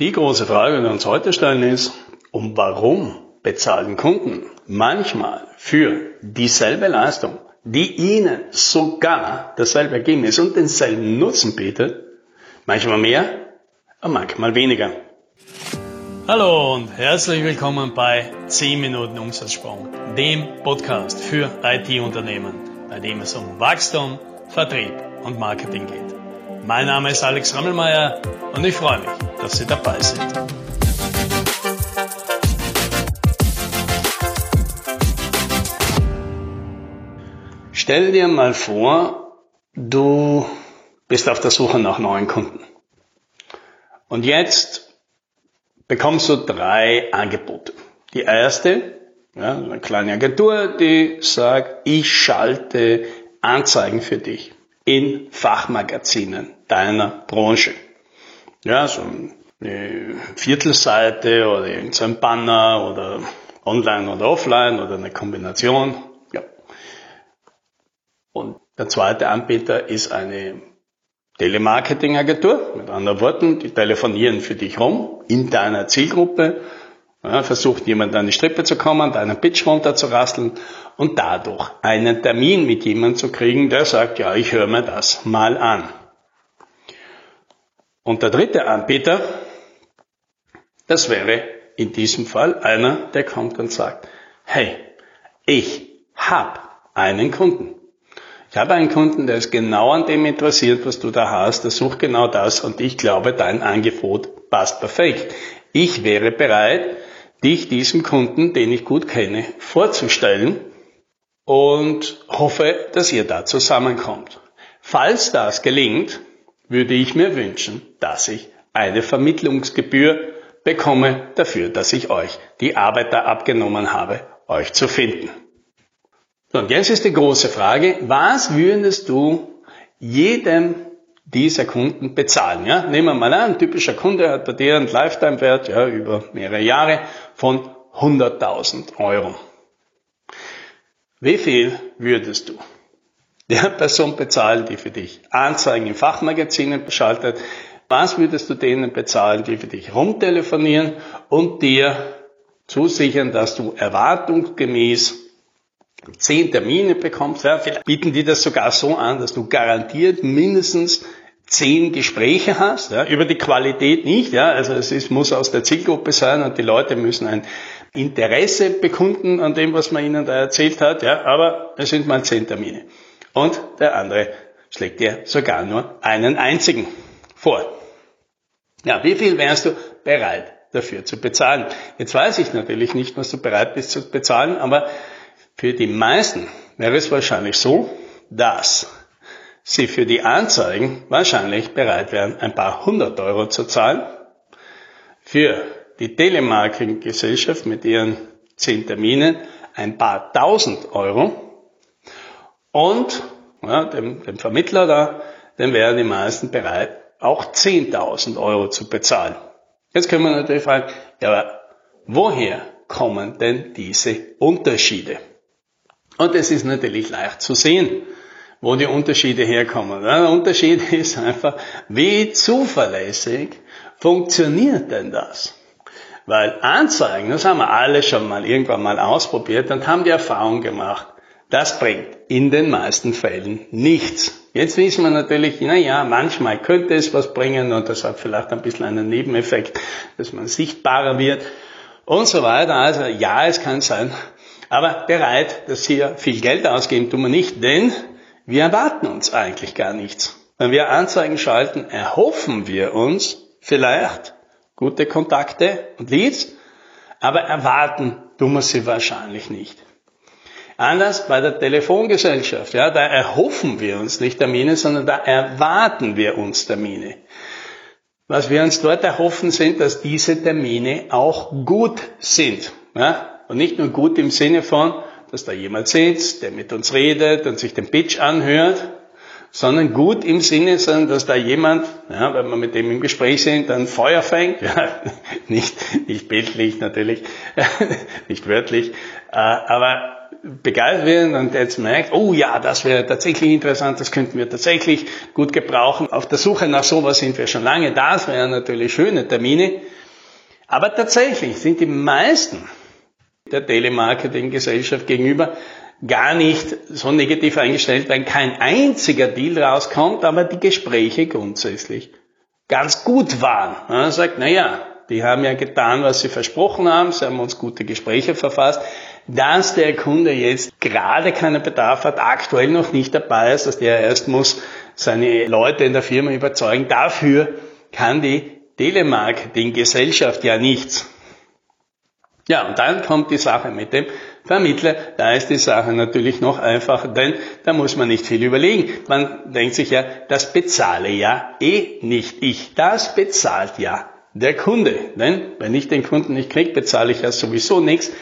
Die große Frage, die wir uns heute stellen, ist, um warum bezahlen Kunden manchmal für dieselbe Leistung, die ihnen sogar dasselbe Ergebnis und denselben Nutzen bietet, manchmal mehr und manchmal weniger. Hallo und herzlich willkommen bei 10 Minuten Umsatzsprung, dem Podcast für IT-Unternehmen, bei dem es um Wachstum, Vertrieb und Marketing geht. Mein Name ist Alex Rammelmeier und ich freue mich, dass Sie dabei sind. Stell dir mal vor, du bist auf der Suche nach neuen Kunden. Und jetzt bekommst du drei Angebote. Die erste, ja, eine kleine Agentur, die sagt, ich schalte Anzeigen für dich in Fachmagazinen deiner Branche. Ja, so eine Viertelseite oder irgendein Banner oder online oder offline oder eine Kombination. Ja. Und der zweite Anbieter ist eine Telemarketing-Agentur. Mit anderen Worten, die telefonieren für dich rum in deiner Zielgruppe ja, versucht jemand an die Strippe zu kommen, deinen Pitch runterzurasseln und dadurch einen Termin mit jemandem zu kriegen, der sagt, ja, ich höre mir das mal an. Und der dritte Anbieter, das wäre in diesem Fall einer, der kommt und sagt, hey, ich habe einen Kunden. Ich habe einen Kunden, der ist genau an dem interessiert, was du da hast, der sucht genau das und ich glaube, dein Angebot passt perfekt. Ich wäre bereit, dich diesem Kunden, den ich gut kenne, vorzustellen und hoffe, dass ihr da zusammenkommt. Falls das gelingt, würde ich mir wünschen, dass ich eine Vermittlungsgebühr bekomme dafür, dass ich euch die Arbeit da abgenommen habe, euch zu finden. und jetzt ist die große Frage, was würdest du jedem dieser Kunden bezahlen. Ja? Nehmen wir mal an, ein typischer Kunde hat bei dir einen Lifetime-Wert ja, über mehrere Jahre von 100.000 Euro. Wie viel würdest du der Person bezahlen, die für dich Anzeigen in Fachmagazinen beschaltet? Was würdest du denen bezahlen, die für dich rumtelefonieren und dir zusichern, dass du erwartungsgemäß zehn Termine bekommst. Ja, vielleicht bieten die das sogar so an, dass du garantiert mindestens zehn Gespräche hast, ja, über die Qualität nicht, ja, also es ist, muss aus der Zielgruppe sein und die Leute müssen ein Interesse bekunden an dem, was man ihnen da erzählt hat, ja, aber es sind mal zehn Termine. Und der andere schlägt dir sogar nur einen einzigen vor. Ja, wie viel wärst du bereit dafür zu bezahlen? Jetzt weiß ich natürlich nicht, was du bereit bist zu bezahlen, aber für die meisten wäre es wahrscheinlich so, dass sie für die Anzeigen wahrscheinlich bereit wären, ein paar hundert Euro zu zahlen. Für die Telemarketing-Gesellschaft mit ihren zehn Terminen ein paar tausend Euro. Und ja, dem, dem Vermittler da, dem wären die meisten bereit, auch 10.000 Euro zu bezahlen. Jetzt können wir natürlich fragen, ja, aber woher kommen denn diese Unterschiede? Und es ist natürlich leicht zu sehen, wo die Unterschiede herkommen. Der Unterschied ist einfach, wie zuverlässig funktioniert denn das? Weil Anzeigen, das haben wir alle schon mal irgendwann mal ausprobiert und haben die Erfahrung gemacht, das bringt in den meisten Fällen nichts. Jetzt wissen wir natürlich, na ja, manchmal könnte es was bringen und das hat vielleicht ein bisschen einen Nebeneffekt, dass man sichtbarer wird und so weiter. Also ja, es kann sein, aber bereit, dass hier viel Geld ausgeben, tun wir nicht, denn wir erwarten uns eigentlich gar nichts. Wenn wir Anzeigen schalten, erhoffen wir uns vielleicht gute Kontakte und Leads, aber erwarten tun wir sie wahrscheinlich nicht. Anders bei der Telefongesellschaft, ja, da erhoffen wir uns nicht Termine, sondern da erwarten wir uns Termine. Was wir uns dort erhoffen, sind, dass diese Termine auch gut sind. Ja? Und nicht nur gut im Sinne von, dass da jemand sitzt, der mit uns redet und sich den Pitch anhört, sondern gut im Sinne, sondern dass da jemand, ja, wenn wir mit dem im Gespräch sind, dann Feuer fängt, ja, nicht, nicht bildlich natürlich, nicht wörtlich, äh, aber begeistert wird und jetzt merkt, oh ja, das wäre tatsächlich interessant, das könnten wir tatsächlich gut gebrauchen. Auf der Suche nach sowas sind wir schon lange, das wären natürlich schöne Termine. Aber tatsächlich sind die meisten der Telemarketing-Gesellschaft gegenüber gar nicht so negativ eingestellt, wenn kein einziger Deal rauskommt, aber die Gespräche grundsätzlich ganz gut waren. Man sagt, naja, die haben ja getan, was sie versprochen haben, sie haben uns gute Gespräche verfasst. Dass der Kunde jetzt gerade keinen Bedarf hat, aktuell noch nicht dabei ist, dass der erst muss seine Leute in der Firma überzeugen, dafür kann die Telemarketing-Gesellschaft ja nichts. Ja, und dann kommt die Sache mit dem Vermittler. Da ist die Sache natürlich noch einfacher, denn da muss man nicht viel überlegen. Man denkt sich ja, das bezahle ja eh nicht ich. Das bezahlt ja der Kunde. Denn wenn ich den Kunden nicht kriege, bezahle ich ja sowieso nichts.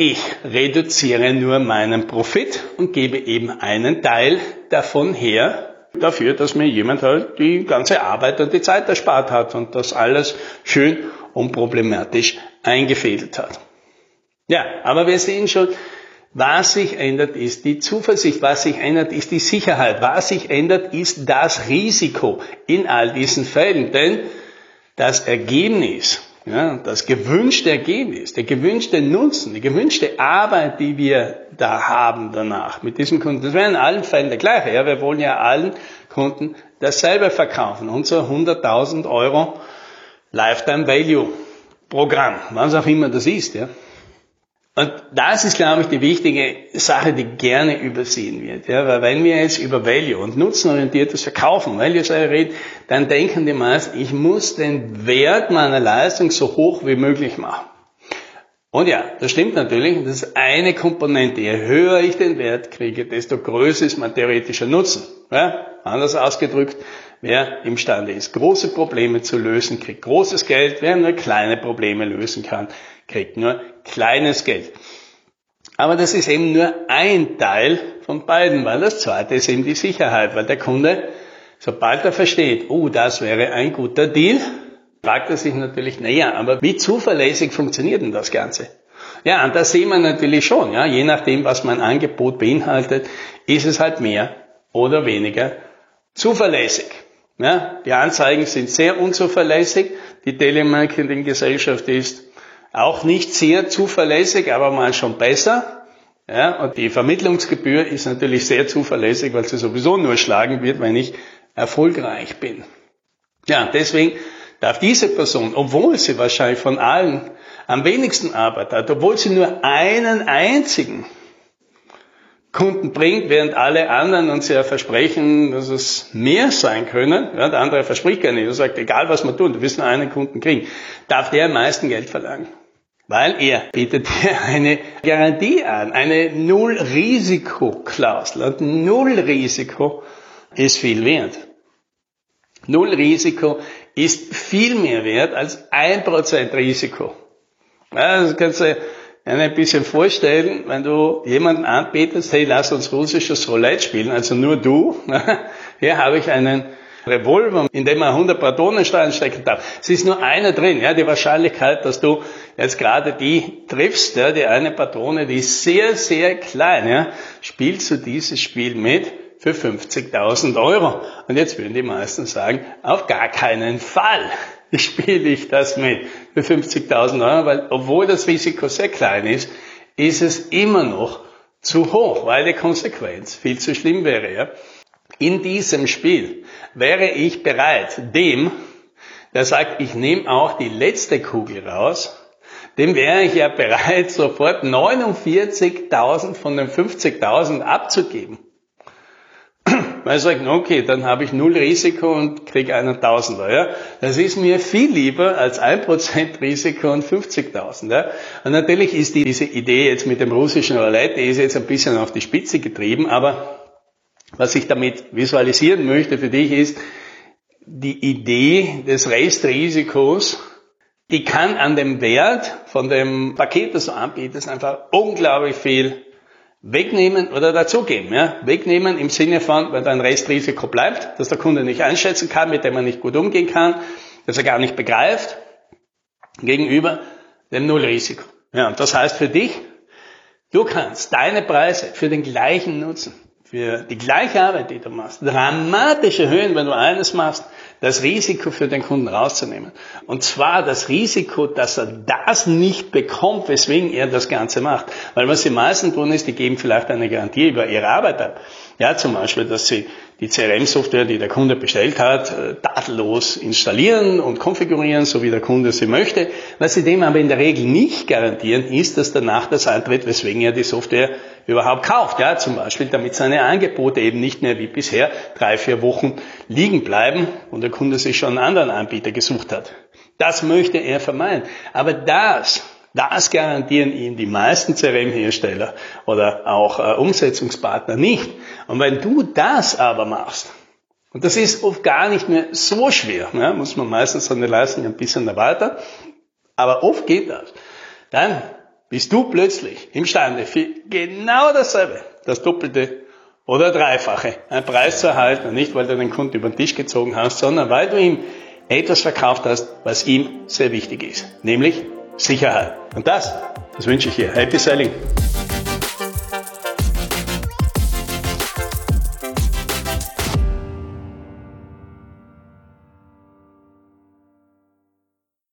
Ich reduziere nur meinen Profit und gebe eben einen Teil davon her dafür, dass mir jemand halt die ganze Arbeit und die Zeit erspart hat und das alles schön unproblematisch eingefädelt hat. Ja, aber wir sehen schon, was sich ändert, ist die Zuversicht. Was sich ändert, ist die Sicherheit. Was sich ändert, ist das Risiko in all diesen Fällen. Denn das Ergebnis, ja, das gewünschte Ergebnis, der gewünschte Nutzen, die gewünschte Arbeit, die wir da haben danach mit diesem Kunden, das wäre in allen Fällen der gleiche. Ja, wir wollen ja allen Kunden dasselbe verkaufen. Unser 100.000 Euro Lifetime Value Programm, was auch immer das ist. Ja. Und das ist, glaube ich, die wichtige Sache, die gerne übersehen wird. Ja, weil wenn wir jetzt über Value und nutzenorientiertes Verkaufen, Value reden, dann denken die meisten, ich muss den Wert meiner Leistung so hoch wie möglich machen. Und ja, das stimmt natürlich. Das ist eine Komponente. Je höher ich den Wert kriege, desto größer ist mein theoretischer Nutzen. Ja, anders ausgedrückt, wer imstande ist, große Probleme zu lösen, kriegt großes Geld. Wer nur kleine Probleme lösen kann, kriegt nur kleines Geld. Aber das ist eben nur ein Teil von beiden, weil das zweite ist eben die Sicherheit, weil der Kunde, sobald er versteht, oh, das wäre ein guter Deal, fragt er sich natürlich, naja, aber wie zuverlässig funktioniert denn das Ganze? Ja, und das sehen wir natürlich schon, ja, je nachdem, was mein Angebot beinhaltet, ist es halt mehr oder weniger zuverlässig. Ja, die Anzeigen sind sehr unzuverlässig, die Telemarketing-Gesellschaft ist auch nicht sehr zuverlässig, aber mal schon besser. Ja, und die Vermittlungsgebühr ist natürlich sehr zuverlässig, weil sie sowieso nur schlagen wird, wenn ich erfolgreich bin. Ja, deswegen darf diese Person, obwohl sie wahrscheinlich von allen am wenigsten Arbeit hat, obwohl sie nur einen einzigen Kunden bringt, während alle anderen uns ja versprechen, dass es mehr sein können. Ja, der andere verspricht gar nicht. Er sagt, egal was wir tun, du wirst nur einen Kunden kriegen. Darf der am meisten Geld verlangen? Weil er bietet dir eine Garantie an, eine Null-Risiko-Klausel. Und Null-Risiko ist viel wert. Null-Risiko ist viel mehr wert als ein Prozent Risiko. Ja, das kannst du ein bisschen vorstellen, wenn du jemanden anbietest, hey, lass uns russisches Roulette spielen, also nur du. Hier habe ich einen Revolver, in dem man 100 Patronen stecken darf. Es ist nur einer drin. Ja, die Wahrscheinlichkeit, dass du jetzt gerade die triffst, ja, die eine Patrone, die ist sehr, sehr klein. Ja, spielst du dieses Spiel mit für 50.000 Euro? Und jetzt würden die meisten sagen, auf gar keinen Fall spiele ich das mit für 50.000 Euro, weil obwohl das Risiko sehr klein ist, ist es immer noch zu hoch, weil die Konsequenz viel zu schlimm wäre. Ja? In diesem Spiel wäre ich bereit, dem, der sagt, ich nehme auch die letzte Kugel raus, dem wäre ich ja bereit, sofort 49.000 von den 50.000 abzugeben. Weil sagen, okay, dann habe ich null Risiko und kriege einen Tausender. Ja? Das ist mir viel lieber als ein Prozent Risiko und 50.000. Ja? Und natürlich ist die, diese Idee jetzt mit dem russischen Roulette, die ist jetzt ein bisschen auf die Spitze getrieben, aber was ich damit visualisieren möchte für dich ist, die Idee des Restrisikos, die kann an dem Wert von dem Paket, das du anbietest, einfach unglaublich viel wegnehmen oder dazugeben. Ja? Wegnehmen im Sinne von, wenn da ein Restrisiko bleibt, dass der Kunde nicht einschätzen kann, mit dem er nicht gut umgehen kann, dass er gar nicht begreift, gegenüber dem Nullrisiko. Ja, und das heißt für dich, Du kannst deine Preise für den gleichen Nutzen, für die gleiche Arbeit, die du machst, dramatisch erhöhen, wenn du eines machst, das Risiko für den Kunden rauszunehmen. Und zwar das Risiko, dass er das nicht bekommt, weswegen er das Ganze macht. Weil was die meisten tun ist, die geben vielleicht eine Garantie über ihre Arbeit ab. Ja, zum Beispiel, dass sie die CRM-Software, die der Kunde bestellt hat, äh, tadellos installieren und konfigurieren, so wie der Kunde sie möchte. Was sie dem aber in der Regel nicht garantieren, ist, dass danach das eintritt, weswegen er die Software überhaupt kauft. Ja, zum Beispiel, damit seine Angebote eben nicht mehr wie bisher drei, vier Wochen liegen bleiben und der Kunde sich schon einen anderen Anbieter gesucht hat. Das möchte er vermeiden. Aber das das garantieren Ihnen die meisten CRM-Hersteller oder auch äh, Umsetzungspartner nicht. Und wenn du das aber machst, und das ist oft gar nicht mehr so schwer, ne, muss man meistens seine Leistung ein bisschen erweitern, aber oft geht das, dann bist du plötzlich imstande für genau dasselbe, das Doppelte oder Dreifache, einen Preis zu erhalten, nicht weil du den Kunden über den Tisch gezogen hast, sondern weil du ihm etwas verkauft hast, was ihm sehr wichtig ist, nämlich Sicherheit. Und das, das wünsche ich dir. Happy Selling!